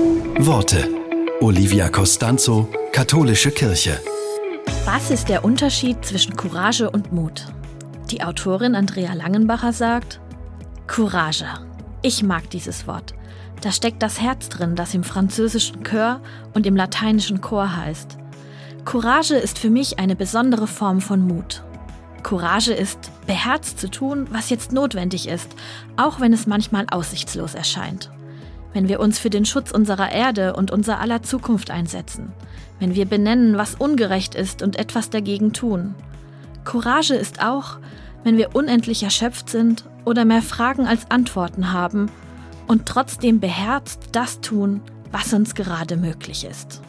Worte. Olivia Costanzo, Katholische Kirche. Was ist der Unterschied zwischen Courage und Mut? Die Autorin Andrea Langenbacher sagt, Courage. Ich mag dieses Wort. Da steckt das Herz drin, das im französischen Chör und im lateinischen Chor heißt. Courage ist für mich eine besondere Form von Mut. Courage ist, beherzt zu tun, was jetzt notwendig ist, auch wenn es manchmal aussichtslos erscheint. Wenn wir uns für den Schutz unserer Erde und unser aller Zukunft einsetzen. Wenn wir benennen, was ungerecht ist und etwas dagegen tun. Courage ist auch, wenn wir unendlich erschöpft sind oder mehr Fragen als Antworten haben und trotzdem beherzt das tun, was uns gerade möglich ist.